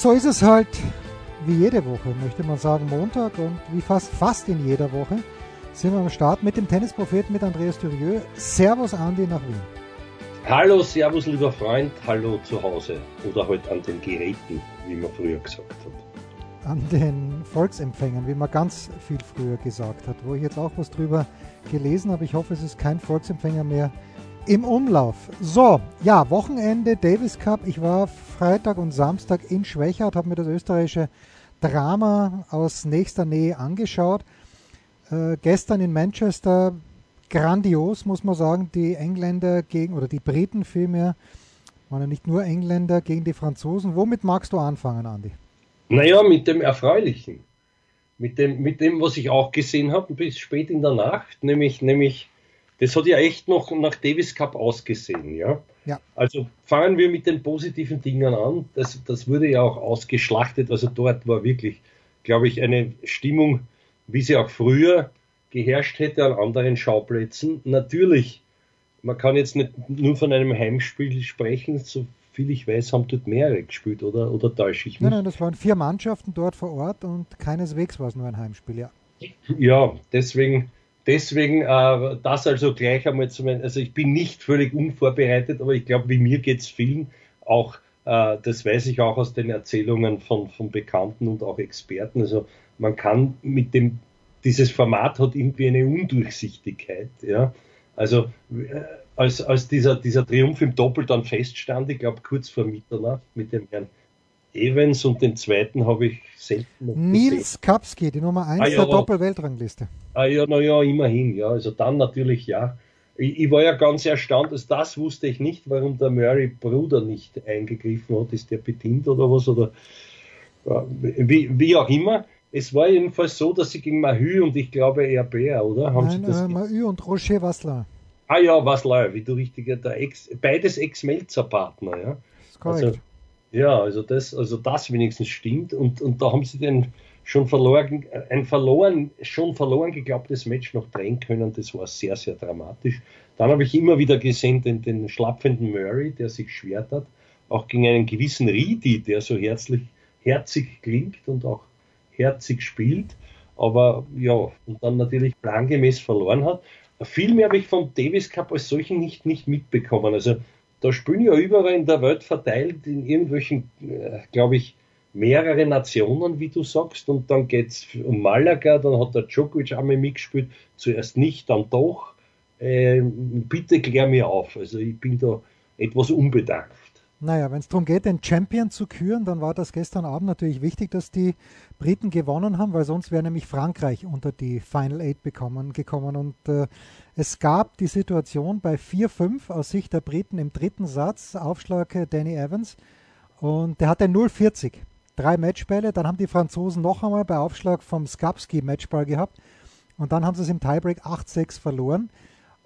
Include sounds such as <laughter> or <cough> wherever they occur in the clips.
So ist es halt wie jede Woche, möchte man sagen, Montag und wie fast fast in jeder Woche sind wir am Start mit dem Tennispropheten mit Andreas Thurieu. Servus Andi nach Wien. Hallo, Servus lieber Freund, hallo zu Hause oder halt an den Geräten, wie man früher gesagt hat. An den Volksempfängern, wie man ganz viel früher gesagt hat, wo ich jetzt auch was drüber gelesen habe. Ich hoffe, es ist kein Volksempfänger mehr im Umlauf. So, ja, Wochenende Davis Cup. Ich war Freitag und Samstag in Schwächert, habe mir das österreichische Drama aus nächster Nähe angeschaut. Äh, gestern in Manchester grandios, muss man sagen. Die Engländer gegen, oder die Briten vielmehr, waren ja nicht nur Engländer gegen die Franzosen. Womit magst du anfangen, Andi? Naja, mit dem Erfreulichen. Mit dem, mit dem, was ich auch gesehen habe, bis spät in der Nacht, nämlich, nämlich das hat ja echt noch nach Davis Cup ausgesehen, ja. Ja. Also fangen wir mit den positiven Dingen an. Das, das wurde ja auch ausgeschlachtet. Also dort war wirklich, glaube ich, eine Stimmung, wie sie auch früher geherrscht hätte an anderen Schauplätzen. Natürlich, man kann jetzt nicht nur von einem Heimspiel sprechen, so viel ich weiß, haben dort mehrere gespielt, oder, oder täusche ich mich? Nein, nein, das waren vier Mannschaften dort vor Ort und keineswegs war es nur ein Heimspiel, ja. Ja, deswegen Deswegen äh, das also gleich einmal zu meinen, also ich bin nicht völlig unvorbereitet, aber ich glaube, wie mir geht es vielen, auch äh, das weiß ich auch aus den Erzählungen von, von Bekannten und auch Experten. Also man kann mit dem, dieses Format hat irgendwie eine Undurchsichtigkeit, ja. Also äh, als, als dieser, dieser Triumph im Doppel dann feststand, ich glaube kurz vor Mitternacht mit dem Herrn Evans und den zweiten habe ich selten Nils Kapski, die Nummer 1 ah, ja, der Doppel-Weltrangliste. Ah ja, naja, immerhin, ja. Also dann natürlich ja. Ich, ich, war ja ganz erstaunt, dass das wusste ich nicht, warum der Murray Bruder nicht eingegriffen hat. Ist der bedient oder was? Oder wie, wie auch immer. Es war jedenfalls so, dass sie gegen Mahü und ich glaube RB, oder? Haben Nein, sie das äh, Mahü und Roger Wasler. Ah ja, Wasler, wie du richtig, der Ex, beides Ex-Melzer-Partner, ja. Das ist korrekt. Also, ja, also das, also das wenigstens stimmt. Und, und da haben sie den schon verloren, ein verloren, schon verloren geglaubtes Match noch drehen können. Das war sehr, sehr dramatisch. Dann habe ich immer wieder gesehen den, den schlapfenden Murray, der sich schwert hat, auch gegen einen gewissen Reedy, der so herzlich, herzig klingt und auch herzig spielt, aber ja, und dann natürlich plangemäß verloren hat. Viel mehr habe ich vom Davis Cup als solchen nicht, nicht mitbekommen. Also da spielen ja überall in der Welt verteilt in irgendwelchen, äh, glaube ich, mehrere Nationen, wie du sagst, und dann geht es um Malaga, dann hat der Djokovic einmal mitgespielt, zuerst nicht, dann doch. Äh, bitte klär mir auf. Also ich bin da etwas unbedacht. Naja, wenn es darum geht, den Champion zu küren, dann war das gestern Abend natürlich wichtig, dass die Briten gewonnen haben, weil sonst wäre nämlich Frankreich unter die Final Eight bekommen, gekommen. Und äh, es gab die Situation bei 4-5 aus Sicht der Briten im dritten Satz, Aufschlag äh, Danny Evans, und der hatte 0-40, drei Matchbälle. Dann haben die Franzosen noch einmal bei Aufschlag vom Skapski Matchball gehabt und dann haben sie es im Tiebreak 8-6 verloren.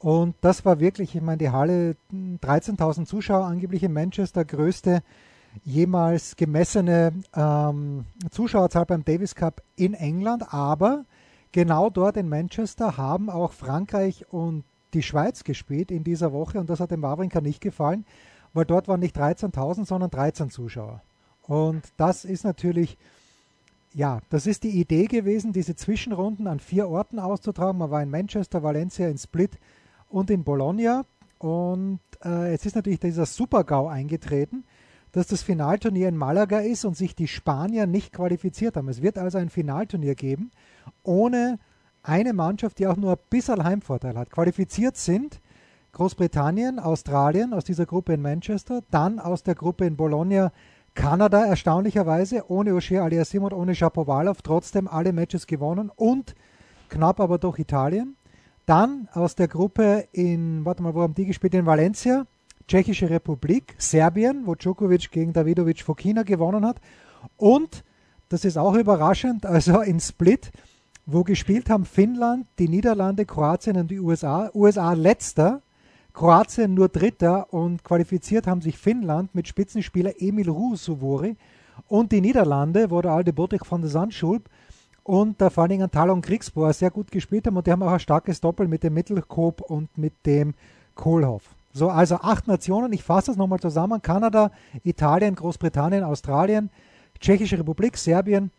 Und das war wirklich, ich meine, die Halle, 13.000 Zuschauer angeblich in Manchester, größte jemals gemessene ähm, Zuschauerzahl beim Davis Cup in England. Aber genau dort in Manchester haben auch Frankreich und die Schweiz gespielt in dieser Woche. Und das hat dem Wawrinka nicht gefallen, weil dort waren nicht 13.000, sondern 13 Zuschauer. Und das ist natürlich, ja, das ist die Idee gewesen, diese Zwischenrunden an vier Orten auszutragen. Man war in Manchester, Valencia, in Split und in Bologna. Und äh, jetzt ist natürlich dieser Super-GAU eingetreten, dass das Finalturnier in Malaga ist und sich die Spanier nicht qualifiziert haben. Es wird also ein Finalturnier geben, ohne eine Mannschaft, die auch nur ein bisschen Heimvorteil hat. Qualifiziert sind Großbritannien, Australien aus dieser Gruppe in Manchester, dann aus der Gruppe in Bologna Kanada, erstaunlicherweise, ohne Oshir Aliasim und ohne Shapovalov, trotzdem alle Matches gewonnen und knapp aber doch Italien. Dann aus der Gruppe in, warte mal, wo haben die gespielt? In Valencia, Tschechische Republik, Serbien, wo Djokovic gegen Davidovic Fokina gewonnen hat und, das ist auch überraschend, also in Split, wo gespielt haben Finnland, die Niederlande, Kroatien und die USA. USA letzter, Kroatien nur dritter und qualifiziert haben sich Finnland mit Spitzenspieler Emil Ruusuvori und die Niederlande, wo der alte Botek von der Sandschulp und der vor allen Dingen Talon Kriegsbohr sehr gut gespielt haben und die haben auch ein starkes Doppel mit dem Mittelkop und mit dem Kohlhoff. So, also acht Nationen, ich fasse das nochmal zusammen. Kanada, Italien, Großbritannien, Australien, Tschechische Republik, Serbien,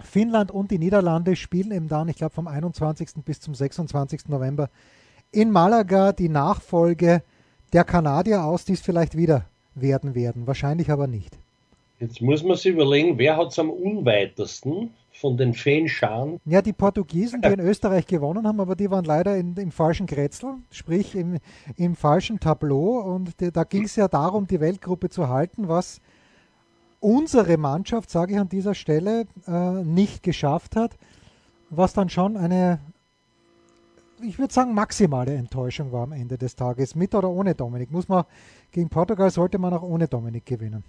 Finnland und die Niederlande spielen eben dann, ich glaube, vom 21. bis zum 26. November in Malaga die Nachfolge der Kanadier aus, die es vielleicht wieder werden werden. Wahrscheinlich aber nicht. Jetzt muss man sich überlegen, wer hat es am unweitesten von den Fanscharen? Ja, die Portugiesen, die <laughs> in Österreich gewonnen haben, aber die waren leider in, im falschen Kretzel, sprich im, im falschen Tableau. Und die, da ging es ja darum, die Weltgruppe zu halten, was unsere Mannschaft, sage ich an dieser Stelle, äh, nicht geschafft hat, was dann schon eine, ich würde sagen, maximale Enttäuschung war am Ende des Tages. Mit oder ohne Dominik. Muss man gegen Portugal sollte man auch ohne Dominik gewinnen.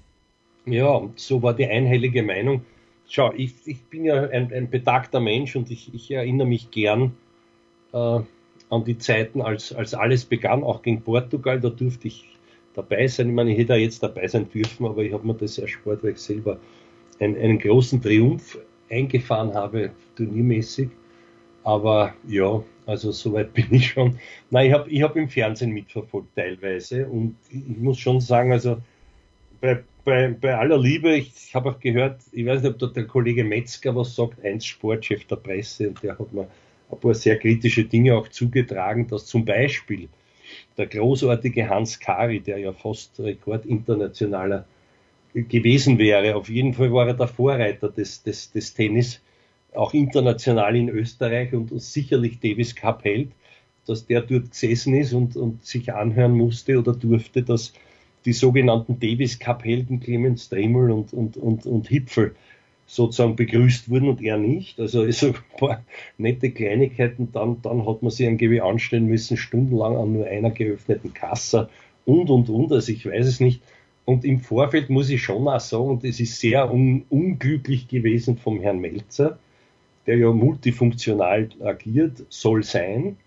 Ja, so war die einhellige Meinung. Schau, ich, ich bin ja ein, ein betagter Mensch und ich, ich erinnere mich gern äh, an die Zeiten, als, als alles begann, auch gegen Portugal. Da durfte ich dabei sein. Ich meine, ich hätte jetzt dabei sein dürfen, aber ich habe mir das erspart, weil ich selber einen, einen großen Triumph eingefahren habe, turniermäßig. Aber ja, also soweit <laughs> bin ich schon. Nein, ich habe ich hab im Fernsehen mitverfolgt teilweise und ich muss schon sagen, also bei, bei, bei aller Liebe, ich, ich habe auch gehört, ich weiß nicht, ob da der Kollege Metzger was sagt, eins Sportchef der Presse, und der hat mir ein paar sehr kritische Dinge auch zugetragen, dass zum Beispiel der großartige Hans Kari, der ja fast rekordinternationaler gewesen wäre. Auf jeden Fall war er der Vorreiter des, des, des Tennis, auch international in Österreich und, und sicherlich Davis Cup hält, dass der dort gesessen ist und, und sich anhören musste oder durfte, dass die sogenannten Davis Cup Helden Clemens Dremel und, und, und, und Hipfel sozusagen begrüßt wurden und er nicht. Also so ein paar nette Kleinigkeiten. Dann, dann hat man sich irgendwie anstellen müssen, stundenlang an nur einer geöffneten Kasse und, und, und. Also ich weiß es nicht. Und im Vorfeld muss ich schon auch sagen, es ist sehr un unglücklich gewesen vom Herrn Melzer, der ja multifunktional agiert, soll sein,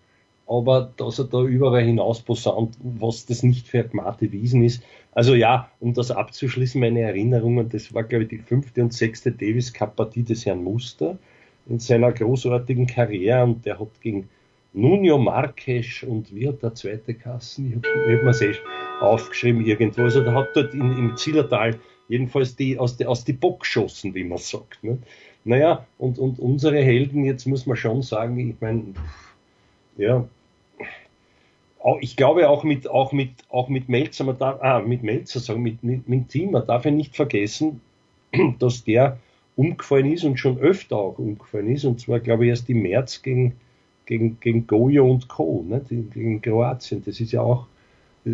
aber dass er da überall hinaus posaunt, was das nicht für Gmate Wiesen ist, also ja, um das abzuschließen, meine Erinnerungen, das war, glaube ich, die fünfte und sechste Davis Cup Partie des Herrn Muster in seiner großartigen Karriere und der hat gegen Nuno Marques und wie hat der zweite Kassen, ich habe hab mir eh aufgeschrieben irgendwo, also der hat dort in, im Zillertal jedenfalls die aus, die aus die Bock geschossen, wie man sagt. Ne? Naja, und, und unsere Helden, jetzt muss man schon sagen, ich meine, ja, ich glaube auch mit, auch mit, auch mit Melzer, man darf, ah, mit Melzer sagen, mit, mit, mit Team, man darf ja nicht vergessen, <clears throat> dass der umgefallen ist und schon öfter auch umgefallen ist, und zwar, glaube ich, erst im März gegen, gegen, gegen Gojo und Co., ne, gegen Kroatien. Das ist ja auch,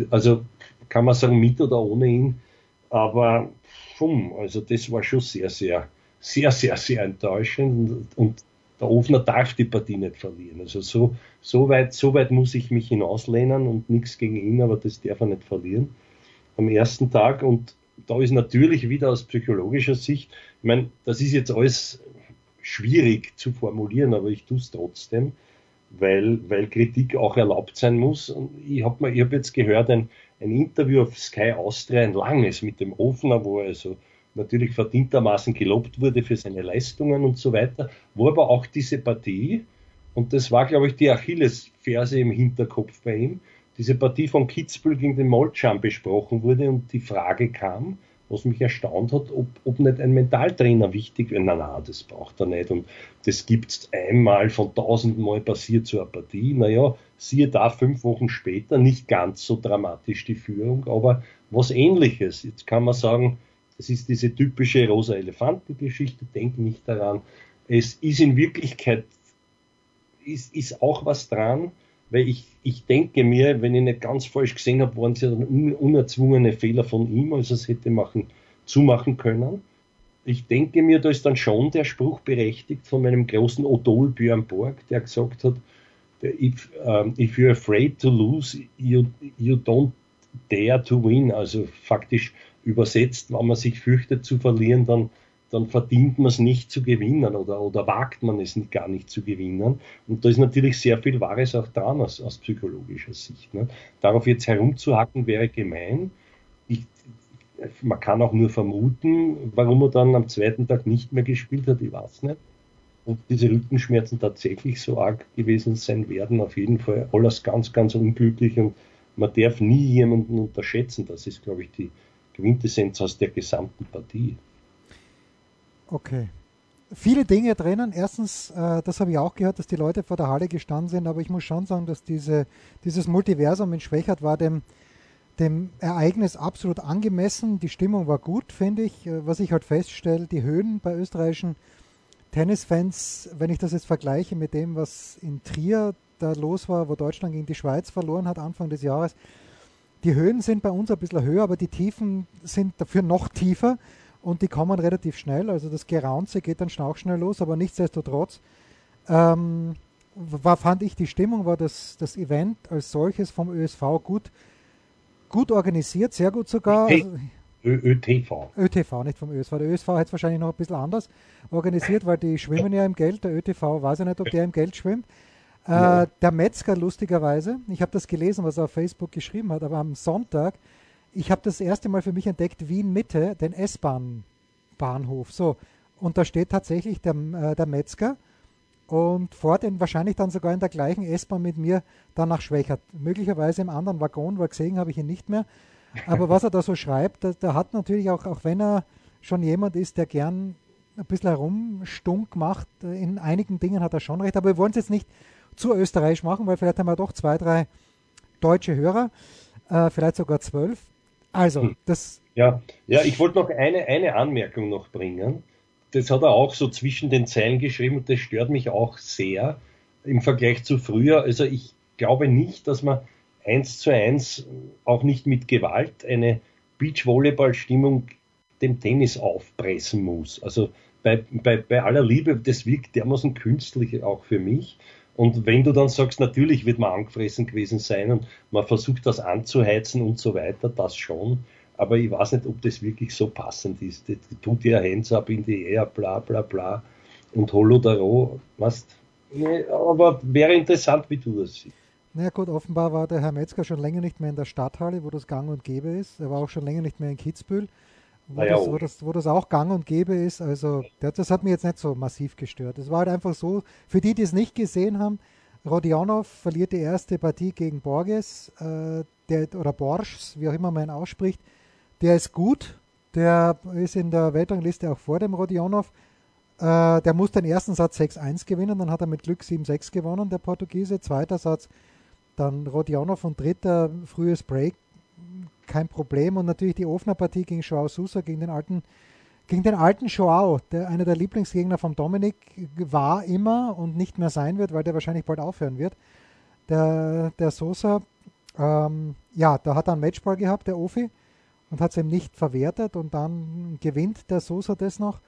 also kann man sagen, mit oder ohne ihn, aber pfumm, also das war schon sehr, sehr, sehr, sehr, sehr enttäuschend und, und der Ofner darf die Partie nicht verlieren. Also so, so, weit, so weit muss ich mich hinauslehnen und nichts gegen ihn, aber das darf er nicht verlieren am ersten Tag. Und da ist natürlich wieder aus psychologischer Sicht, ich meine, das ist jetzt alles schwierig zu formulieren, aber ich tue es trotzdem, weil, weil Kritik auch erlaubt sein muss. Und ich habe hab jetzt gehört, ein, ein Interview auf Sky Austria, ein langes mit dem Ofner, wo er also natürlich verdientermaßen gelobt wurde für seine Leistungen und so weiter, wo aber auch diese Partie, und das war, glaube ich, die Achillesferse im Hinterkopf bei ihm, diese Partie von Kitzbühel gegen den Molcham besprochen wurde und die Frage kam, was mich erstaunt hat, ob, ob nicht ein Mentaltrainer wichtig wäre. Na, na, das braucht er nicht. Und das gibt's einmal von tausendmal passiert so eine Partie. Naja, siehe da fünf Wochen später, nicht ganz so dramatisch die Führung, aber was ähnliches. Jetzt kann man sagen, es ist diese typische rosa Elefanten-Geschichte, denk nicht daran. Es ist in Wirklichkeit, ist, ist auch was dran, weil ich, ich denke mir, wenn ich nicht ganz falsch gesehen habe, waren es ja dann unerzwungene Fehler von ihm, also es hätte machen, zumachen können. Ich denke mir, da ist dann schon der Spruch berechtigt von meinem großen Odol Björn Borg, der gesagt hat, if, um, if you're afraid to lose, you, you don't dare to win, also faktisch übersetzt, wenn man sich fürchtet zu verlieren, dann, dann verdient man es nicht zu gewinnen oder, oder wagt man es gar nicht zu gewinnen. Und da ist natürlich sehr viel Wahres auch dran aus, aus psychologischer Sicht. Ne? Darauf jetzt herumzuhacken wäre gemein. Ich, man kann auch nur vermuten, warum er dann am zweiten Tag nicht mehr gespielt hat, ich weiß nicht. Und diese Rückenschmerzen tatsächlich so arg gewesen sein werden, auf jeden Fall alles ganz, ganz unglücklich und man darf nie jemanden unterschätzen. Das ist, glaube ich, die Quintessenz aus der gesamten Partie. Okay. Viele Dinge drinnen. Erstens, äh, das habe ich auch gehört, dass die Leute vor der Halle gestanden sind, aber ich muss schon sagen, dass diese, dieses Multiversum in Schwächert war dem, dem Ereignis absolut angemessen. Die Stimmung war gut, finde ich. Äh, was ich halt feststelle, die Höhen bei österreichischen Tennisfans, wenn ich das jetzt vergleiche mit dem, was in Trier da los war, wo Deutschland gegen die Schweiz verloren hat Anfang des Jahres, die Höhen sind bei uns ein bisschen höher, aber die Tiefen sind dafür noch tiefer und die kommen relativ schnell. Also das Geraunze geht dann auch schnell los, aber nichtsdestotrotz ähm, war, fand ich die Stimmung, war das, das Event als solches vom ÖSV gut, gut organisiert, sehr gut sogar. Also, ÖTV. ÖTV, nicht vom ÖSV. Der ÖSV hat es wahrscheinlich noch ein bisschen anders organisiert, weil die schwimmen ja im Geld. Der ÖTV weiß ja nicht, ob der im Geld schwimmt. Äh, der Metzger, lustigerweise, ich habe das gelesen, was er auf Facebook geschrieben hat, aber am Sonntag, ich habe das erste Mal für mich entdeckt, Wien Mitte, den S-Bahn-Bahnhof. So, und da steht tatsächlich der, äh, der Metzger und fährt ihn wahrscheinlich dann sogar in der gleichen S-Bahn mit mir dann nach Schwächert. Möglicherweise im anderen Waggon, weil gesehen habe ich ihn nicht mehr. Aber was er da so schreibt, da, da, hat natürlich auch, auch wenn er schon jemand ist, der gern ein bisschen herumstunk macht, in einigen Dingen hat er schon recht, aber wir wollen es jetzt nicht zu österreichisch machen, weil vielleicht haben wir doch zwei, drei deutsche Hörer, äh, vielleicht sogar zwölf. Also, hm. das. Ja, ja ich wollte noch eine, eine Anmerkung noch bringen. Das hat er auch so zwischen den Zeilen geschrieben und das stört mich auch sehr im Vergleich zu früher. Also ich glaube nicht, dass man eins zu eins, auch nicht mit Gewalt, eine Beachvolleyball-Stimmung dem Tennis aufpressen muss. Also bei, bei, bei aller Liebe, das wirkt dermaßen künstlich auch für mich. Und wenn du dann sagst, natürlich wird man angefressen gewesen sein und man versucht das anzuheizen und so weiter, das schon. Aber ich weiß nicht, ob das wirklich so passend ist. Das tut ja Hands up in die Air, bla bla bla. Und Holodaro, weißt nee, Aber wäre interessant, wie du das siehst. Na ja, gut, offenbar war der Herr Metzger schon länger nicht mehr in der Stadthalle, wo das gang und gäbe ist. Er war auch schon länger nicht mehr in Kitzbühel, wo, ja, das, wo, das, wo das, auch gang und gäbe ist. Also das hat mir jetzt nicht so massiv gestört. Es war halt einfach so, für die, die es nicht gesehen haben, Rodionov verliert die erste Partie gegen Borges, äh, der, oder Borschs, wie auch immer man ihn ausspricht. Der ist gut, der ist in der Weltrangliste auch vor dem Rodionov. Äh, der muss den ersten Satz 6-1 gewinnen, dann hat er mit Glück 7-6 gewonnen, der Portugiese. Zweiter Satz dann Rodionov und dritter frühes Break, kein Problem. Und natürlich die Ofner-Partie gegen Joao Sousa, gegen den alten, gegen den alten Joao, der einer der Lieblingsgegner von Dominik war immer und nicht mehr sein wird, weil der wahrscheinlich bald aufhören wird. Der, der Sosa, ähm, ja, da hat er einen Matchball gehabt, der Ofi, und hat es ihm nicht verwertet und dann gewinnt der Sosa das noch.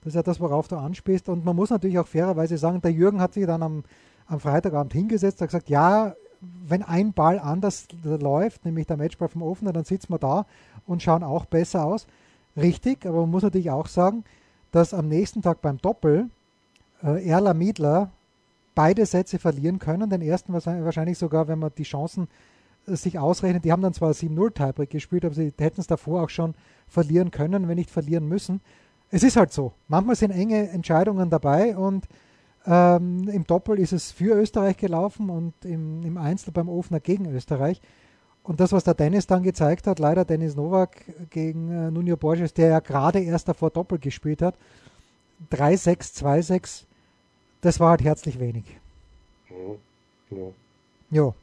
Das ist ja das, worauf du anspielst. Und man muss natürlich auch fairerweise sagen, der Jürgen hat sich dann am, am Freitagabend hingesetzt, hat gesagt, ja, wenn ein Ball anders läuft, nämlich der Matchball vom Offener, dann sitzen wir da und schauen auch besser aus. Richtig, aber man muss natürlich auch sagen, dass am nächsten Tag beim Doppel äh, Erla Miedler beide Sätze verlieren können. Den ersten wahrscheinlich sogar, wenn man die Chancen äh, sich ausrechnet. Die haben dann zwar 7-0 Tiebreak gespielt, aber sie hätten es davor auch schon verlieren können, wenn nicht verlieren müssen. Es ist halt so. Manchmal sind enge Entscheidungen dabei und ähm, Im Doppel ist es für Österreich gelaufen und im, im Einzel beim Ofner gegen Österreich. Und das, was der Dennis dann gezeigt hat, leider Dennis Novak gegen äh, Nuno Borges, der ja gerade erst davor Doppel gespielt hat, 3-6, 2-6, das war halt herzlich wenig. Ja. ja. ja.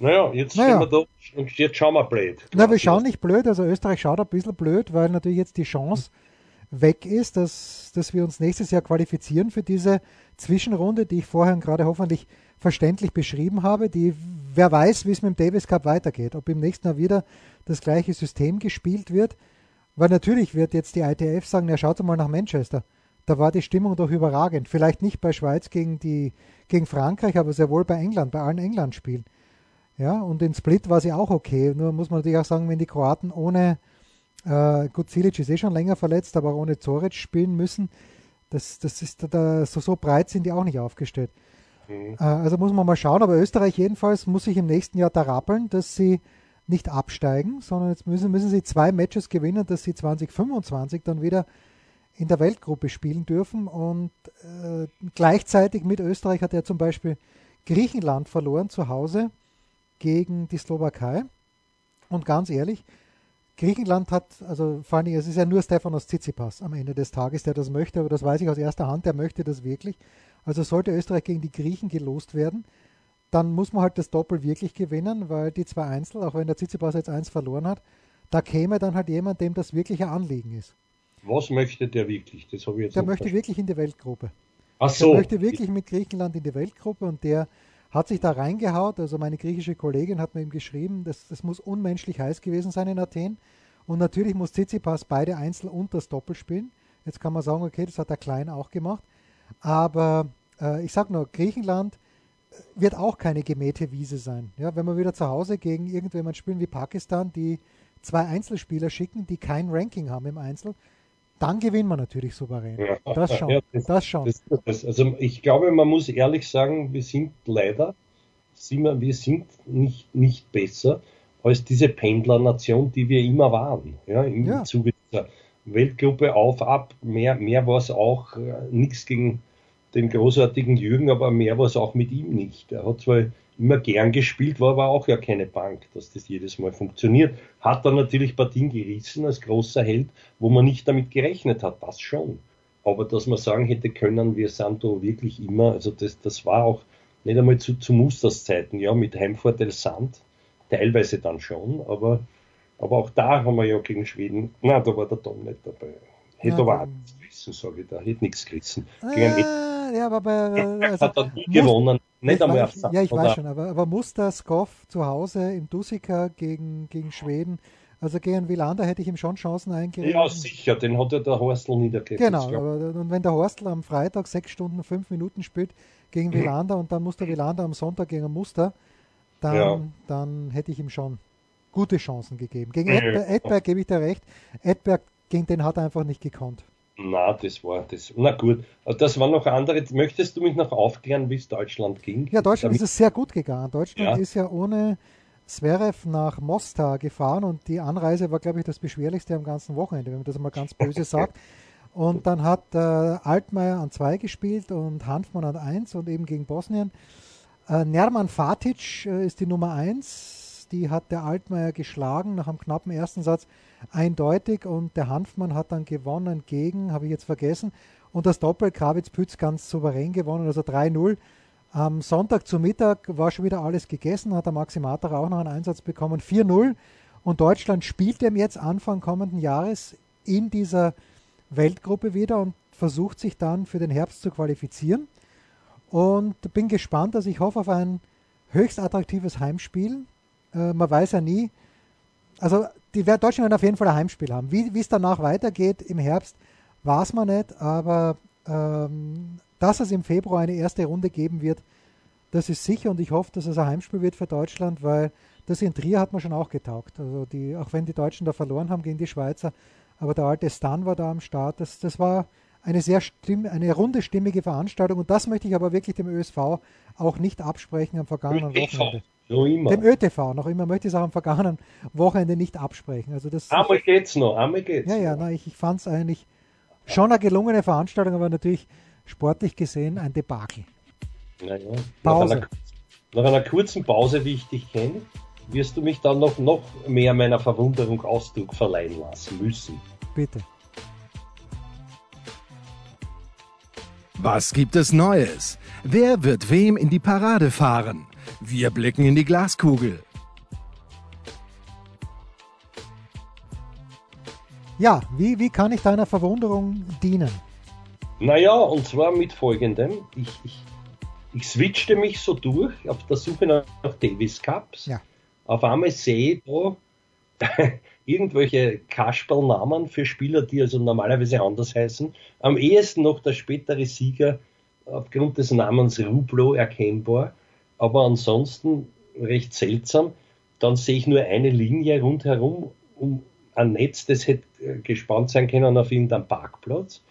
Naja, jetzt naja. wir da und jetzt schauen wir blöd. Na, wir schauen nicht blöd, also Österreich schaut ein bisschen blöd, weil natürlich jetzt die Chance weg ist, dass, dass wir uns nächstes Jahr qualifizieren für diese Zwischenrunde, die ich vorher gerade hoffentlich verständlich beschrieben habe, die wer weiß, wie es mit dem Davis Cup weitergeht, ob im nächsten Jahr wieder das gleiche System gespielt wird, weil natürlich wird jetzt die ITF sagen, ja schaut mal nach Manchester, da war die Stimmung doch überragend, vielleicht nicht bei Schweiz gegen die gegen Frankreich, aber sehr wohl bei England, bei allen England-Spielen. Ja, und in Split war sie auch okay. Nur muss man natürlich auch sagen, wenn die Kroaten ohne, äh, gut, Silic ist eh schon länger verletzt, aber ohne Zoric spielen müssen, das, das ist da, so, so breit sind die auch nicht aufgestellt. Mhm. Äh, also muss man mal schauen, aber Österreich jedenfalls muss sich im nächsten Jahr da rappeln, dass sie nicht absteigen, sondern jetzt müssen, müssen sie zwei Matches gewinnen, dass sie 2025 dann wieder in der Weltgruppe spielen dürfen. Und äh, gleichzeitig mit Österreich hat er zum Beispiel Griechenland verloren zu Hause gegen die Slowakei. Und ganz ehrlich, Griechenland hat, also vor allem, es ist ja nur Stefanos Tsitsipas am Ende des Tages, der das möchte, aber das weiß ich aus erster Hand, der möchte das wirklich. Also sollte Österreich gegen die Griechen gelost werden, dann muss man halt das Doppel wirklich gewinnen, weil die zwei Einzel, auch wenn der Tsitsipas jetzt eins verloren hat, da käme dann halt jemand, dem das wirkliche Anliegen ist. Was möchte der wirklich? Das habe ich jetzt Der möchte verstanden. wirklich in die Weltgruppe. Ach so. Der möchte wirklich mit Griechenland in die Weltgruppe und der hat sich da reingehaut. Also meine griechische Kollegin hat mir ihm geschrieben, das, das muss unmenschlich heiß gewesen sein in Athen. Und natürlich muss Tsitsipas beide Einzel und das Doppel spielen. Jetzt kann man sagen, okay, das hat der Klein auch gemacht. Aber äh, ich sage nur, Griechenland äh, wird auch keine gemähte Wiese sein. Ja, wenn wir wieder zu Hause gegen irgendjemand spielen wie Pakistan, die zwei Einzelspieler schicken, die kein Ranking haben im Einzel, dann gewinnen wir natürlich souverän. Ja, das schon. Ja, das, das, schon. Das, das, also ich glaube, man muss ehrlich sagen, wir sind leider, sind wir, wir sind nicht, nicht besser als diese Pendlernation, die wir immer waren. Ja, im ja. Zuge dieser Weltgruppe auf, ab, mehr, mehr war es auch, äh, nichts gegen den großartigen Jürgen, aber mehr war es auch mit ihm nicht. Er hat zwar immer gern gespielt, war aber auch ja keine Bank, dass das jedes Mal funktioniert. Hat dann natürlich Partien gerissen als großer Held, wo man nicht damit gerechnet hat, das schon. Aber dass man sagen hätte können, wir da wirklich immer, also das, das war auch nicht einmal zu, zu Musters Zeiten, ja, mit Heimvorteil Sand, teilweise dann schon, aber, aber auch da haben wir ja gegen Schweden, na, da war der Tom nicht dabei. Hätte aber auch nichts gerissen, sage ich da, hätte nichts gerissen. Ah, ja, aber bei, <laughs> also, hat er nie gewonnen. Nicht einmal auf Ja, ich weiß schon, aber, aber Muster Skoff zu Hause im Dusika gegen, gegen Schweden, also gegen Wilander hätte ich ihm schon Chancen eingeredet. Ja, sicher, den hat ja der Horstl niedergelegt. Genau, aber, und wenn der Horstl am Freitag sechs Stunden, fünf Minuten spielt gegen Wilander und dann muss der Wilander am Sonntag gegen Muster, dann, ja. dann hätte ich ihm schon gute Chancen gegeben. Gegen Edberg, Edberg gebe ich dir recht, Edberg, gegen den hat er einfach nicht gekonnt. Na, das war das. Na gut, das waren noch andere. Möchtest du mich noch aufklären, wie es Deutschland ging? Ja, Deutschland Damit ist es sehr gut gegangen. Deutschland ja. ist ja ohne Zverev nach Mostar gefahren und die Anreise war, glaube ich, das beschwerlichste am ganzen Wochenende, wenn man das mal ganz <laughs> böse sagt. Und dann hat äh, Altmaier an zwei gespielt und Hanfmann an eins und eben gegen Bosnien. Äh, Nerman Fatic äh, ist die Nummer Die hat der Altmaier geschlagen nach einem knappen ersten Satz eindeutig und der Hanfmann hat dann gewonnen gegen, habe ich jetzt vergessen, und das Doppel Krawitz-Pütz ganz souverän gewonnen, also 3-0. Am Sonntag zu Mittag war schon wieder alles gegessen, hat der Maxi Materer auch noch einen Einsatz bekommen, 4-0. Und Deutschland spielt ihm jetzt Anfang kommenden Jahres in dieser Weltgruppe wieder und versucht sich dann für den Herbst zu qualifizieren. Und bin gespannt, also ich hoffe auf ein höchst attraktives Heimspiel. Äh, man weiß ja nie, also die Deutschen werden auf jeden Fall ein Heimspiel haben. Wie es danach weitergeht im Herbst, weiß man nicht, aber ähm, dass es im Februar eine erste Runde geben wird, das ist sicher und ich hoffe, dass es ein Heimspiel wird für Deutschland, weil das in Trier hat man schon auch getaugt. Also die, auch wenn die Deutschen da verloren haben gegen die Schweizer, aber der alte Stan war da am Start. Das, das war eine sehr stimm, eine runde stimmige Veranstaltung und das möchte ich aber wirklich dem ÖSV auch nicht absprechen am vergangenen Wochenende. Noch immer. Dem ÖTV, noch immer möchte ich es auch am vergangenen Wochenende nicht absprechen. Also das, einmal geht's noch, einmal geht's. Ja, ja, na, ich, ich fand es eigentlich schon eine gelungene Veranstaltung, aber natürlich sportlich gesehen ein Debakel. Naja, Pause. Nach einer, nach einer kurzen Pause, wie ich dich kenne, wirst du mich dann noch, noch mehr meiner Verwunderung Ausdruck verleihen lassen müssen. Bitte. Was gibt es Neues? Wer wird wem in die Parade fahren? Wir blicken in die Glaskugel. Ja, wie, wie kann ich deiner Verwunderung dienen? Naja, und zwar mit folgendem. Ich, ich, ich switchte mich so durch auf der Suche nach Davis Cups. Ja. Auf einmal sehe ich da irgendwelche Kasperlnamen für Spieler, die also normalerweise anders heißen. Am ehesten noch der spätere Sieger aufgrund des Namens Rublo erkennbar. Aber ansonsten recht seltsam. Dann sehe ich nur eine Linie rundherum um ein Netz, das hätte äh, gespannt sein können auf irgendeinem Parkplatz.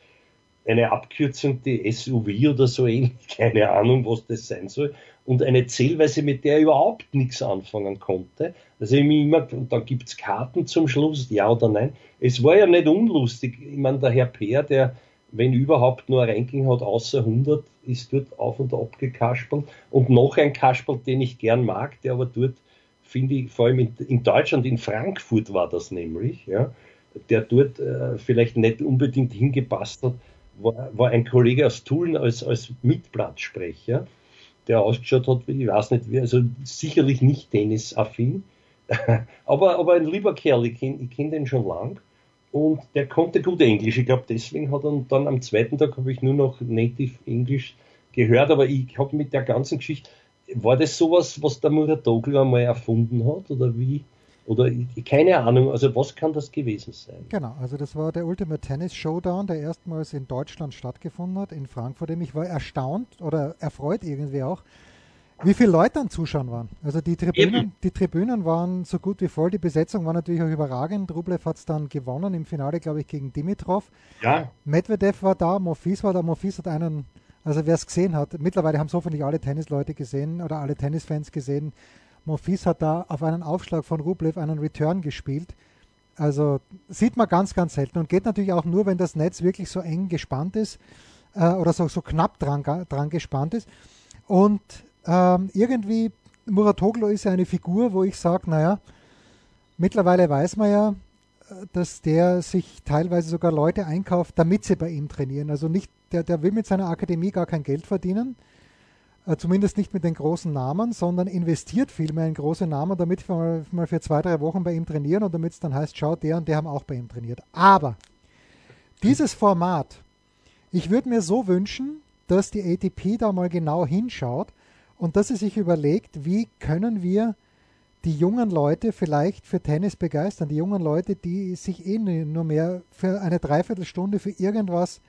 Eine Abkürzung, die SUV oder so ähnlich, <laughs> keine Ahnung, was das sein soll. Und eine Zählweise, mit der ich überhaupt nichts anfangen konnte. Also ich immer, und dann gibt's Karten zum Schluss, ja oder nein. Es war ja nicht unlustig. Ich meine, der Herr Peer, der, wenn überhaupt nur ein Ranking hat, außer 100, ist dort auf und ab gekaspelt. Und noch ein Kasperl, den ich gern mag, der aber dort finde ich, vor allem in, in, Deutschland, in Frankfurt war das nämlich, ja, der dort äh, vielleicht nicht unbedingt hingepasst hat, war, war ein Kollege aus Tulln als, als Mitplatzsprecher, der ausgeschaut hat, ich weiß nicht also sicherlich nicht tennisaffin, <laughs> aber, aber ein lieber Kerl, ich kenne kenn den schon lang und der konnte gut Englisch. Ich glaube, deswegen hat er dann am zweiten Tag habe ich nur noch Native Englisch gehört, aber ich habe mit der ganzen Geschichte, war das sowas, was der Muratoglu einmal erfunden hat oder wie? Oder keine Ahnung, also was kann das gewesen sein? Genau, also das war der Ultimate Tennis Showdown, der erstmals in Deutschland stattgefunden hat, in Frankfurt. Ich war erstaunt oder erfreut irgendwie auch, wie viele Leute an Zuschauen waren. Also die Tribünen, die Tribünen waren so gut wie voll, die Besetzung war natürlich auch überragend. Rublev hat es dann gewonnen im Finale, glaube ich, gegen Dimitrov. Ja. Medvedev war da, Mofis war da, Mofis hat einen also wer es gesehen hat, mittlerweile haben es hoffentlich alle Tennisleute gesehen oder alle Tennisfans gesehen. Monfils hat da auf einen Aufschlag von Rublev einen Return gespielt. Also sieht man ganz, ganz selten und geht natürlich auch nur, wenn das Netz wirklich so eng gespannt ist äh, oder so, so knapp dran, dran gespannt ist. Und ähm, irgendwie, Muratoglu ist ja eine Figur, wo ich sage, naja, mittlerweile weiß man ja, dass der sich teilweise sogar Leute einkauft, damit sie bei ihm trainieren. Also nicht, der, der will mit seiner Akademie gar kein Geld verdienen, äh, zumindest nicht mit den großen Namen, sondern investiert vielmehr in große Namen, damit wir mal, für zwei, drei Wochen bei ihm trainieren und damit es dann heißt, schau, der und der haben auch bei ihm trainiert. Aber dieses Format, ich würde mir so wünschen, dass die ATP da mal genau hinschaut und dass sie sich überlegt, wie können wir die jungen Leute vielleicht für Tennis begeistern. Die jungen Leute, die sich eh nur mehr für eine Dreiviertelstunde für irgendwas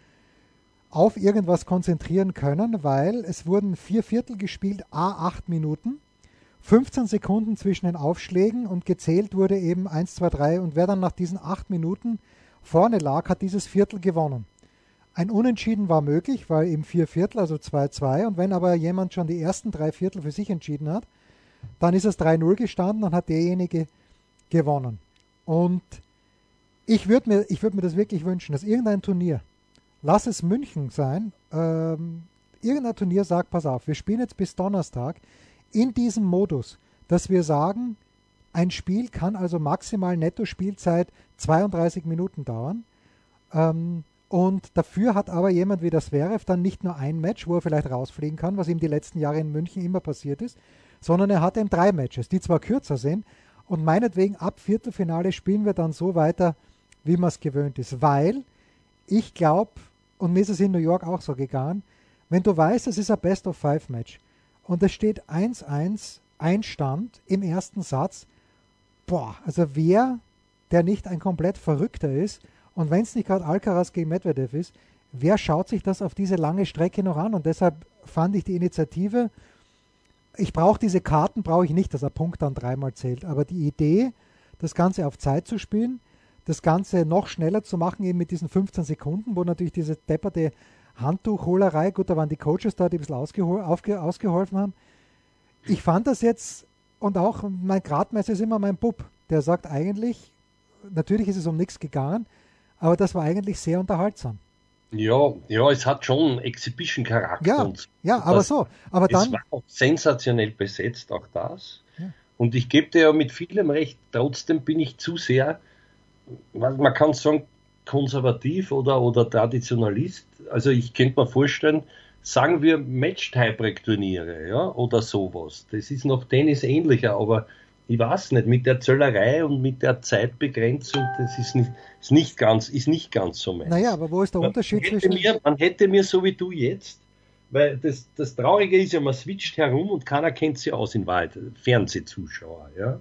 auf irgendwas konzentrieren können, weil es wurden vier Viertel gespielt, a acht Minuten, 15 Sekunden zwischen den Aufschlägen und gezählt wurde eben 1, 2, 3 und wer dann nach diesen acht Minuten vorne lag, hat dieses Viertel gewonnen. Ein Unentschieden war möglich, weil eben vier Viertel, also 2-2 und wenn aber jemand schon die ersten drei Viertel für sich entschieden hat, dann ist es 3-0 gestanden, dann hat derjenige gewonnen. Und ich würde mir, würd mir das wirklich wünschen, dass irgendein Turnier, lass es München sein, ähm, irgendein Turnier sagt, pass auf, wir spielen jetzt bis Donnerstag in diesem Modus, dass wir sagen, ein Spiel kann also maximal Netto-Spielzeit 32 Minuten dauern. Ähm, und dafür hat aber jemand wie das Zverev dann nicht nur ein Match, wo er vielleicht rausfliegen kann, was ihm die letzten Jahre in München immer passiert ist, sondern er hat eben drei Matches, die zwar kürzer sind. Und meinetwegen ab Viertelfinale spielen wir dann so weiter, wie man es gewöhnt ist, weil ich glaube, und mir ist es in New York auch so gegangen, wenn du weißt, es ist ein Best-of-Five-Match und es steht 1-1 Einstand im ersten Satz, boah, also wer, der nicht ein komplett Verrückter ist und wenn es nicht gerade Alcaraz gegen Medvedev ist, wer schaut sich das auf diese lange Strecke noch an? Und deshalb fand ich die Initiative ich brauche diese Karten, brauche ich nicht, dass er Punkt dann dreimal zählt. Aber die Idee, das Ganze auf Zeit zu spielen, das Ganze noch schneller zu machen, eben mit diesen 15 Sekunden, wo natürlich diese depperte Handtuchholerei, gut, da waren die Coaches da, die ein bisschen ausgeholfen haben. Ich fand das jetzt, und auch mein Gradmesser ist immer mein Bub, der sagt eigentlich, natürlich ist es um nichts gegangen, aber das war eigentlich sehr unterhaltsam. Ja, ja, es hat schon Exhibition-Charakter. Ja, ja, aber so. Aber dann. Es war auch sensationell besetzt, auch das. Ja. Und ich gebe dir ja mit vielem recht, trotzdem bin ich zu sehr, man kann sagen, konservativ oder, oder Traditionalist. Also ich könnte mir vorstellen, sagen wir Match-Tiebreak-Turniere, ja, oder sowas. Das ist noch Tennis ähnlicher, aber ich weiß nicht, mit der Zöllerei und mit der Zeitbegrenzung, das ist nicht, ist nicht ganz, ist nicht ganz so meins. Naja, aber wo ist der man Unterschied zwischen. Mir, man hätte mir so wie du jetzt, weil das, das Traurige ist ja, man switcht herum und keiner kennt sie aus in Wahrheit, Fernsehzuschauer, ja.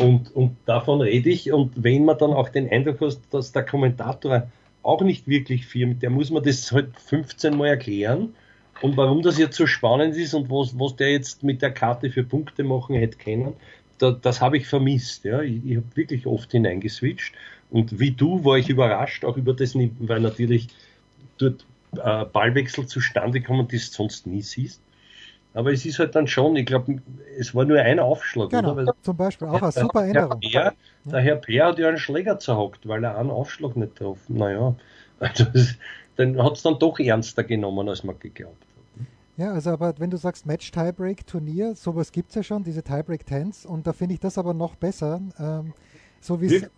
Und, und davon rede ich. Und wenn man dann auch den Eindruck hat, dass der Kommentator auch nicht wirklich viel, mit der muss man das halt 15 Mal erklären. Und warum das jetzt so spannend ist und was, was der jetzt mit der Karte für Punkte machen hätte können, da, das habe ich vermisst. Ja. Ich, ich habe wirklich oft hineingeswitcht. Und wie du war ich überrascht, auch über das, weil natürlich dort äh, Ballwechsel zustande kommen, die du sonst nie siehst. Aber es ist halt dann schon, ich glaube, es war nur ein Aufschlag. Genau, oder? Zum Beispiel auch eine super Änderung. Herr ja. Der Herr Peer hat ja einen Schläger zerhockt, weil er einen Aufschlag nicht drauf. Naja, also dann hat es dann doch ernster genommen, als man geglaubt hat. Ja, also aber wenn du sagst Match-Tiebreak-Turnier, sowas gibt es ja schon, diese Tiebreak-Tens, und da finde ich das aber noch besser. Ähm, so wie es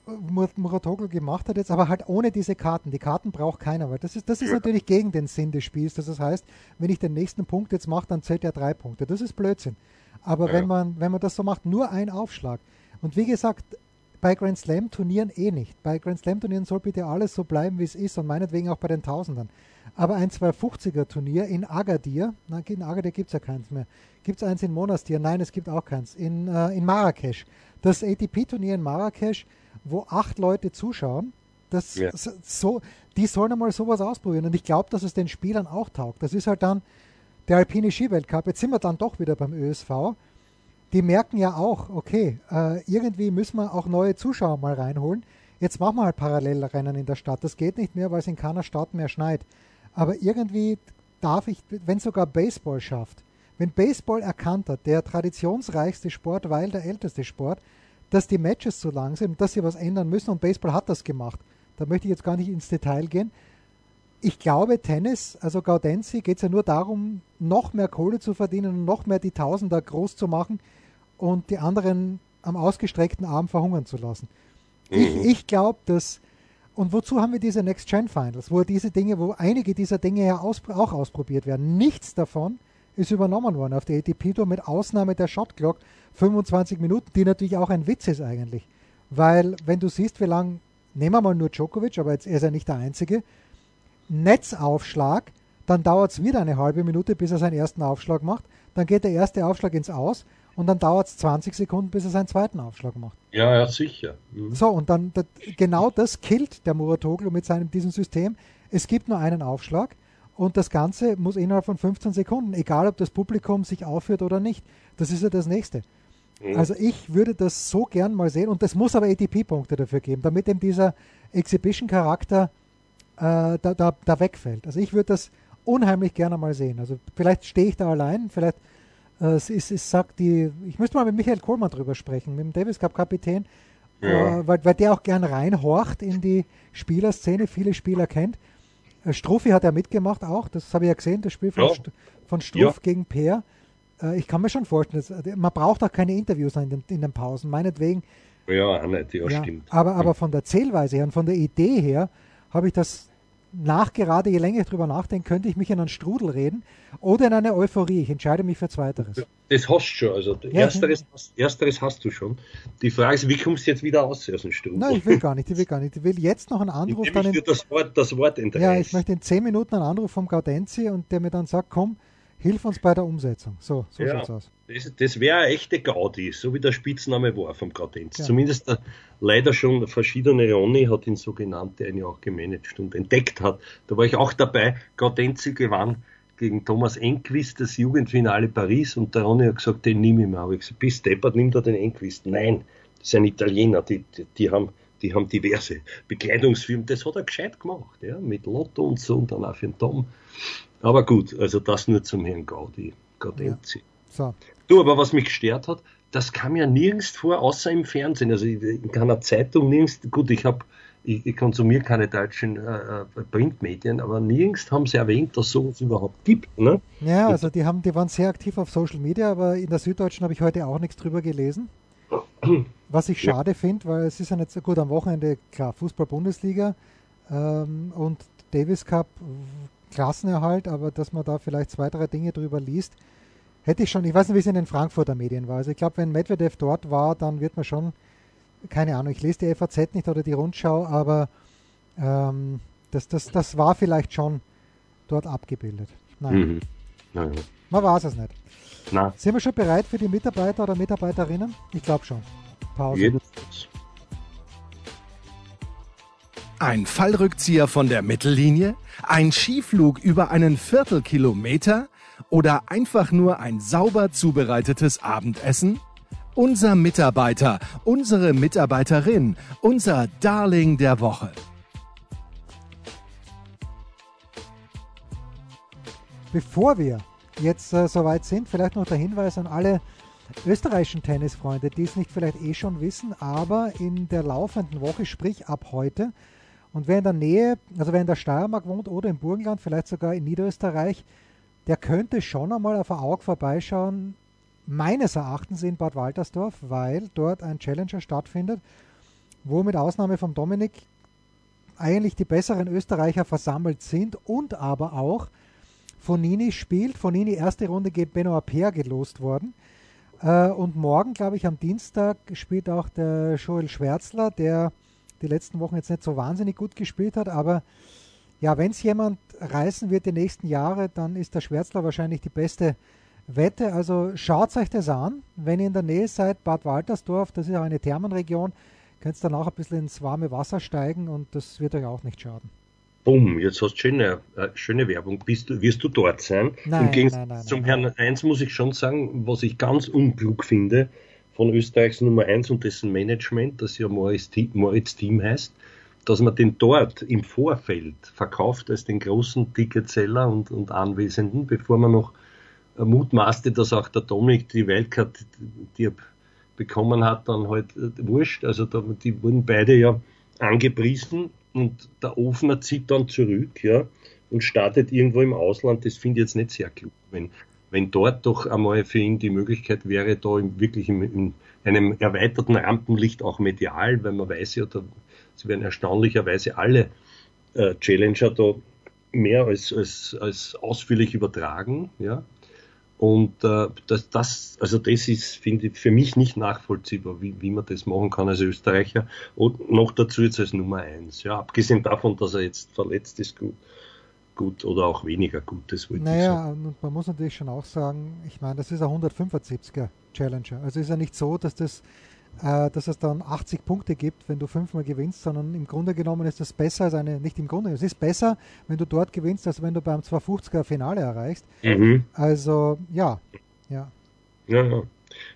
Muratoglu gemacht hat jetzt, aber halt ohne diese Karten. Die Karten braucht keiner, weil das ist, das ist natürlich gegen den Sinn des Spiels. Das heißt, wenn ich den nächsten Punkt jetzt mache, dann zählt er drei Punkte. Das ist Blödsinn. Aber ja. wenn, man, wenn man das so macht, nur ein Aufschlag. Und wie gesagt, bei Grand Slam Turnieren eh nicht. Bei Grand Slam Turnieren soll bitte alles so bleiben, wie es ist und meinetwegen auch bei den Tausendern. Aber ein 250er Turnier in Agadir, nein, in Agadir gibt es ja keins mehr. Gibt es eins in Monastir? Nein, es gibt auch keins. In, äh, in Marrakesch das ATP-Turnier in Marrakesch, wo acht Leute zuschauen, das ja. so, die sollen einmal sowas ausprobieren. Und ich glaube, dass es den Spielern auch taugt. Das ist halt dann der Alpine Skiweltcup. Jetzt sind wir dann doch wieder beim ÖSV. Die merken ja auch, okay, äh, irgendwie müssen wir auch neue Zuschauer mal reinholen. Jetzt machen wir halt Parallelrennen in der Stadt. Das geht nicht mehr, weil es in keiner Stadt mehr schneit. Aber irgendwie darf ich, wenn sogar Baseball schafft, wenn Baseball erkannt hat, der traditionsreichste Sport, weil der älteste Sport, dass die Matches zu lang sind dass sie was ändern müssen und Baseball hat das gemacht. Da möchte ich jetzt gar nicht ins Detail gehen. Ich glaube, Tennis, also Gaudenzi, geht es ja nur darum, noch mehr Kohle zu verdienen und noch mehr die Tausender groß zu machen und die anderen am ausgestreckten Arm verhungern zu lassen. Mhm. Ich, ich glaube, dass, und wozu haben wir diese Next Gen Finals, wo diese Dinge, wo einige dieser Dinge ja auch ausprobiert werden. Nichts davon ist übernommen worden auf der ATP Tour mit Ausnahme der Shot Clock 25 Minuten, die natürlich auch ein Witz ist eigentlich. Weil, wenn du siehst, wie lang, nehmen wir mal nur Djokovic, aber jetzt er ist ja nicht der Einzige, Netzaufschlag, dann dauert es wieder eine halbe Minute, bis er seinen ersten Aufschlag macht, dann geht der erste Aufschlag ins Aus und dann dauert es 20 Sekunden, bis er seinen zweiten Aufschlag macht. Ja, ja, sicher. Mhm. So, und dann das, genau das killt der Muratoglu mit seinem diesem System. Es gibt nur einen Aufschlag und das Ganze muss innerhalb von 15 Sekunden, egal ob das Publikum sich aufführt oder nicht. Das ist ja das Nächste. Mhm. Also ich würde das so gern mal sehen und es muss aber ATP-Punkte dafür geben, damit eben dieser Exhibition-Charakter äh, da, da, da, wegfällt. Also ich würde das unheimlich gerne mal sehen. Also vielleicht stehe ich da allein, vielleicht es, ist, es sagt die, ich müsste mal mit Michael Kohlmann drüber sprechen, mit dem Davis Cup Kapitän, ja. äh, weil, weil der auch gern reinhorcht in die Spielerszene, viele Spieler kennt. Äh, Struffi hat ja mitgemacht auch, das habe ich ja gesehen, das Spiel von, ja. Von Struff ja. gegen Peer. Äh, ich kann mir schon vorstellen, dass, äh, man braucht auch keine Interviews in den, in den Pausen, meinetwegen. Ja, nicht, ja, ja stimmt. Aber, aber von der Zählweise her und von der Idee her habe ich das nachgerade, je länger ich drüber nachdenke, könnte ich mich in einen Strudel reden oder in eine Euphorie. Ich entscheide mich für Zweiteres. Das hast du schon. Also ja, ersteres, ersteres hast du schon. Die Frage ist, wie kommst du jetzt wieder aus aus dem Strudel? Nein, ich will gar nicht. Ich will gar nicht. Ich will jetzt noch einen Anruf. Dann in, das Wort, das Wort Ja, ich möchte in zehn Minuten einen Anruf vom Gaudenzi und der mir dann sagt, komm, hilf uns bei der Umsetzung. So, so ja, schaut's aus. Das, das wäre eine echte Gaudi, so wie der Spitzname war vom Gaudenz. Ja. Zumindest der, leider schon verschiedene Ronny hat ihn so genannt, der ihn ja auch gemanagt und entdeckt hat. Da war ich auch dabei. Gaudenzi gewann gegen Thomas Enquist das Jugendfinale Paris und der Ronny hat gesagt, den nehme ich mal. Aber ich gesagt, bist deppert, nimm da den Enquist. Nein, das ist ein Italiener, die, die, die haben die haben diverse Bekleidungsfirmen, das hat er gescheit gemacht, ja, mit Lotto und so und dann auch für den Tom. Aber gut, also das nur zum Herrn Gaudi, Gaudenzi. Ja. So. Du, aber was mich gestört hat, das kam ja nirgends vor, außer im Fernsehen. Also in keiner Zeitung, nirgends, gut, ich habe ich, ich, konsumiere keine deutschen äh, äh, Printmedien, aber nirgends haben sie erwähnt, dass sowas überhaupt gibt. Ne? Ja, also die haben, die waren sehr aktiv auf Social Media, aber in der Süddeutschen habe ich heute auch nichts drüber gelesen. <clears throat> Was ich schade ja. finde, weil es ist ja nicht so gut am Wochenende, klar, Fußball-Bundesliga ähm, und Davis Cup Klassenerhalt, aber dass man da vielleicht zwei, drei Dinge drüber liest, hätte ich schon, ich weiß nicht, wie es in den Frankfurter Medien war. Also ich glaube, wenn Medvedev dort war, dann wird man schon, keine Ahnung, ich lese die FAZ nicht oder die Rundschau, aber ähm, das, das, das war vielleicht schon dort abgebildet. Nein. Mhm. Nein. Man weiß es nicht. Na. Sind wir schon bereit für die Mitarbeiter oder Mitarbeiterinnen? Ich glaube schon. Pause. Jedenfalls. Ein Fallrückzieher von der Mittellinie? Ein Skiflug über einen Viertelkilometer? oder einfach nur ein sauber zubereitetes Abendessen? Unser Mitarbeiter, unsere Mitarbeiterin, unser Darling der Woche. Bevor wir jetzt äh, soweit sind, vielleicht noch der Hinweis an alle österreichischen Tennisfreunde, die es nicht vielleicht eh schon wissen, aber in der laufenden Woche, sprich ab heute, und wer in der Nähe, also wer in der Steiermark wohnt oder im Burgenland, vielleicht sogar in Niederösterreich, der könnte schon einmal auf ein Auge vorbeischauen, meines Erachtens in Bad Waltersdorf, weil dort ein Challenger stattfindet, wo mit Ausnahme von Dominik eigentlich die besseren Österreicher versammelt sind und aber auch Fonini spielt. Fonini erste Runde gegen Benoit Paire gelost worden. Äh, und morgen, glaube ich, am Dienstag spielt auch der Joel Schwärzler, der die letzten Wochen jetzt nicht so wahnsinnig gut gespielt hat, aber ja, wenn es jemand reißen wird die nächsten Jahre, dann ist der Schwärzler wahrscheinlich die beste Wette. Also schaut euch das an. Wenn ihr in der Nähe seid, Bad Waltersdorf, das ist ja eine Thermenregion, könnt ihr dann auch ein bisschen ins warme Wasser steigen und das wird euch auch nicht schaden. Bumm, jetzt hast du schöne, äh, schöne Werbung. Bist du, wirst du dort sein? Nein, Im Gegensatz nein, nein, zum. Herrn 1 muss ich schon sagen, was ich ganz unklug finde von Österreichs Nummer 1 und dessen Management, das ja Moritz, Moritz Team heißt, dass man den dort im Vorfeld verkauft als den großen Ticketseller und, und Anwesenden, bevor man noch mutmaßte, dass auch der Dominik die Wildcard, die er bekommen hat, dann halt äh, wurscht. Also da, die wurden beide ja angepriesen und der Ofner zieht dann zurück, ja, und startet irgendwo im Ausland. Das finde ich jetzt nicht sehr klug. Wenn, wenn dort doch einmal für ihn die Möglichkeit wäre, da wirklich in, in einem erweiterten Rampenlicht auch medial, weil man weiß ja, da, es werden erstaunlicherweise alle äh, Challenger da mehr als, als, als ausführlich übertragen, ja. Und äh, das, das, also das ist, finde ich, für mich nicht nachvollziehbar, wie, wie man das machen kann als Österreicher. Und noch dazu jetzt als Nummer eins. Ja, abgesehen davon, dass er jetzt verletzt ist, gut, gut oder auch weniger gut, das wollte naja, ich sagen. und man muss natürlich schon auch sagen, ich meine, das ist ein 175er Challenger. Also ist ja nicht so, dass das äh, dass es dann 80 Punkte gibt, wenn du fünfmal gewinnst, sondern im Grunde genommen ist das besser als eine, nicht im Grunde, es ist besser, wenn du dort gewinnst, als wenn du beim 250er Finale erreichst. Mhm. Also ja, ja. Ja, ja.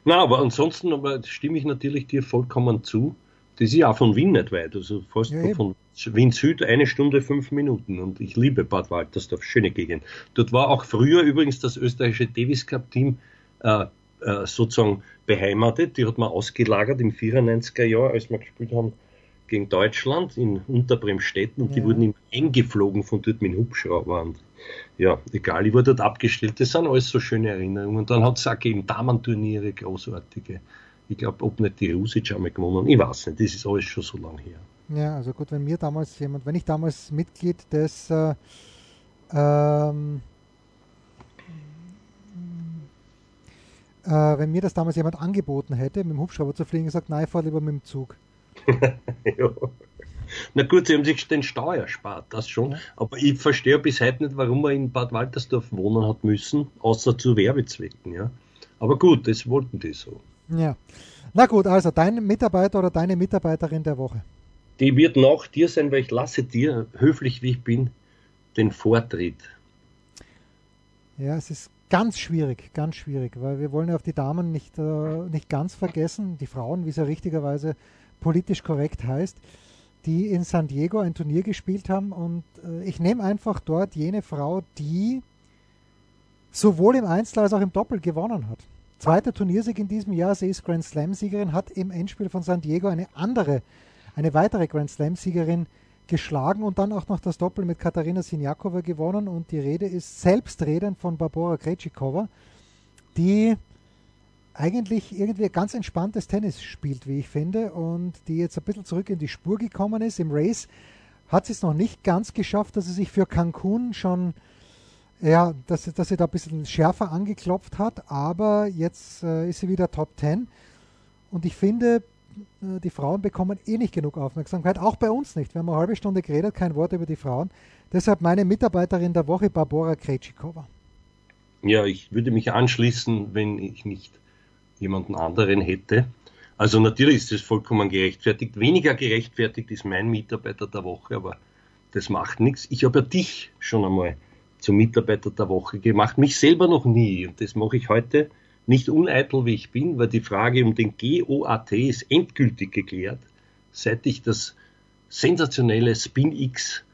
Na, aber ansonsten aber stimme ich natürlich dir vollkommen zu. Das ist ja auch von Wien nicht weit, also fast Ja, von Wien Süd eine Stunde fünf Minuten und ich liebe Bad Waltersdorf, schöne Gegend. Dort war auch früher übrigens das österreichische Davis Cup Team äh, äh, sozusagen beheimatet. Die hat man ausgelagert im 94er Jahr, als wir gespielt haben gegen Deutschland in Unterbremstetten und die Ja. wurden immer eingeflogen von dort mit dem Hubschrauber. Und ja, egal, ich wurde dort abgestellt. Das sind alles so schöne Erinnerungen. Und dann hat es auch gegeben Damenturniere, großartige. Ich glaube, ob nicht die Rusic einmal gewonnen. Ich weiß nicht, das ist alles schon so lange her. Ja, also gut, wenn mir damals jemand, wenn ich damals Mitglied des äh, ähm, äh, wenn mir das damals jemand angeboten hätte, mit dem Hubschrauber zu fliegen, gesagt, nein, ich fahr lieber mit dem Zug. <laughs> ja. Na gut, sie haben sich den Stau erspart, das schon. Ja. Aber ich verstehe bis heute nicht, warum man in Bad Waltersdorf wohnen hat müssen, außer zu Werbezwecken, ja. Aber gut, das wollten die so. Ja. Na gut, also dein Mitarbeiter oder deine Mitarbeiterin der Woche. Die wird nach dir sein, weil ich lasse dir, höflich wie ich bin, den Vortritt. Ja, es ist ganz schwierig, ganz schwierig, weil wir wollen ja auf die Damen nicht, äh, nicht ganz vergessen, die Frauen, wie es ja richtigerweise politisch korrekt heißt, die in San Diego ein Turnier gespielt haben und äh, ich nehme einfach dort jene Frau, die sowohl im Einzel als auch im Doppel gewonnen hat. Zweiter Turniersieg in diesem Jahr, sie ist Grand Slam-Siegerin, hat im Endspiel von San Diego eine andere, eine weitere Grand Slam-Siegerin geschlagen und dann auch noch das Doppel mit Katharina Sinjakova gewonnen und die Rede ist selbstredend von Barbora Krejcikova, die eigentlich irgendwie ganz entspanntes Tennis spielt, wie ich finde, und die jetzt ein bisschen zurück in die Spur gekommen ist. Im Race hat sie es noch nicht ganz geschafft, dass sie sich für Cancun schon, ja, dass, sie- dass sie da ein bisschen schärfer angeklopft hat, aber jetzt äh, ist sie wieder Top 10 und ich finde, äh, die Frauen bekommen eh nicht genug Aufmerksamkeit, auch bei uns nicht. Wir haben eine halbe Stunde geredet, kein Wort über die Frauen. Deshalb meine Mitarbeiterin der Woche, Barbora Krejcikova. Ja, ich würde mich anschließen, wenn ich nicht jemanden anderen hätte. Also natürlich ist das vollkommen gerechtfertigt. Weniger gerechtfertigt ist mein Mitarbeiter der Woche, aber das macht nichts. Ich habe ja dich schon einmal zum Mitarbeiter der Woche gemacht. Mich selber noch nie. Und das mache ich heute nicht uneitel, wie ich bin, weil die Frage um den GOAT ist endgültig geklärt, seit ich das sensationelle Spin X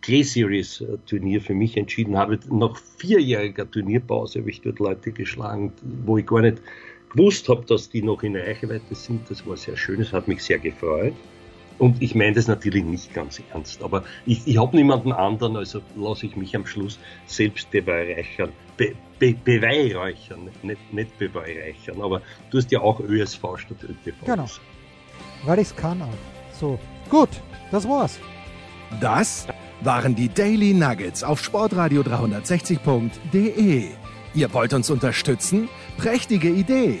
Clay Series äh, Turnier für mich entschieden habe. Nach vierjähriger Turnierpause habe ich dort Leute geschlagen, wo ich gar nicht gewusst habe, dass die noch in Reichweite sind. Das war sehr schön, es hat mich sehr gefreut. Und ich meine das natürlich nicht ganz ernst, aber ich, ich habe niemanden anderen, also lasse ich mich am Schluss selbst beweihräuchern. Be, be, beweihräuchern, nicht, nicht beweihräuchern, aber du hast ja auch ÖSV statt ÖTV. Genau, weil ich es kann auch. So, gut, das war's. Das waren die Daily Nuggets auf sportradio 360.de. Ihr wollt uns unterstützen? Prächtige Idee!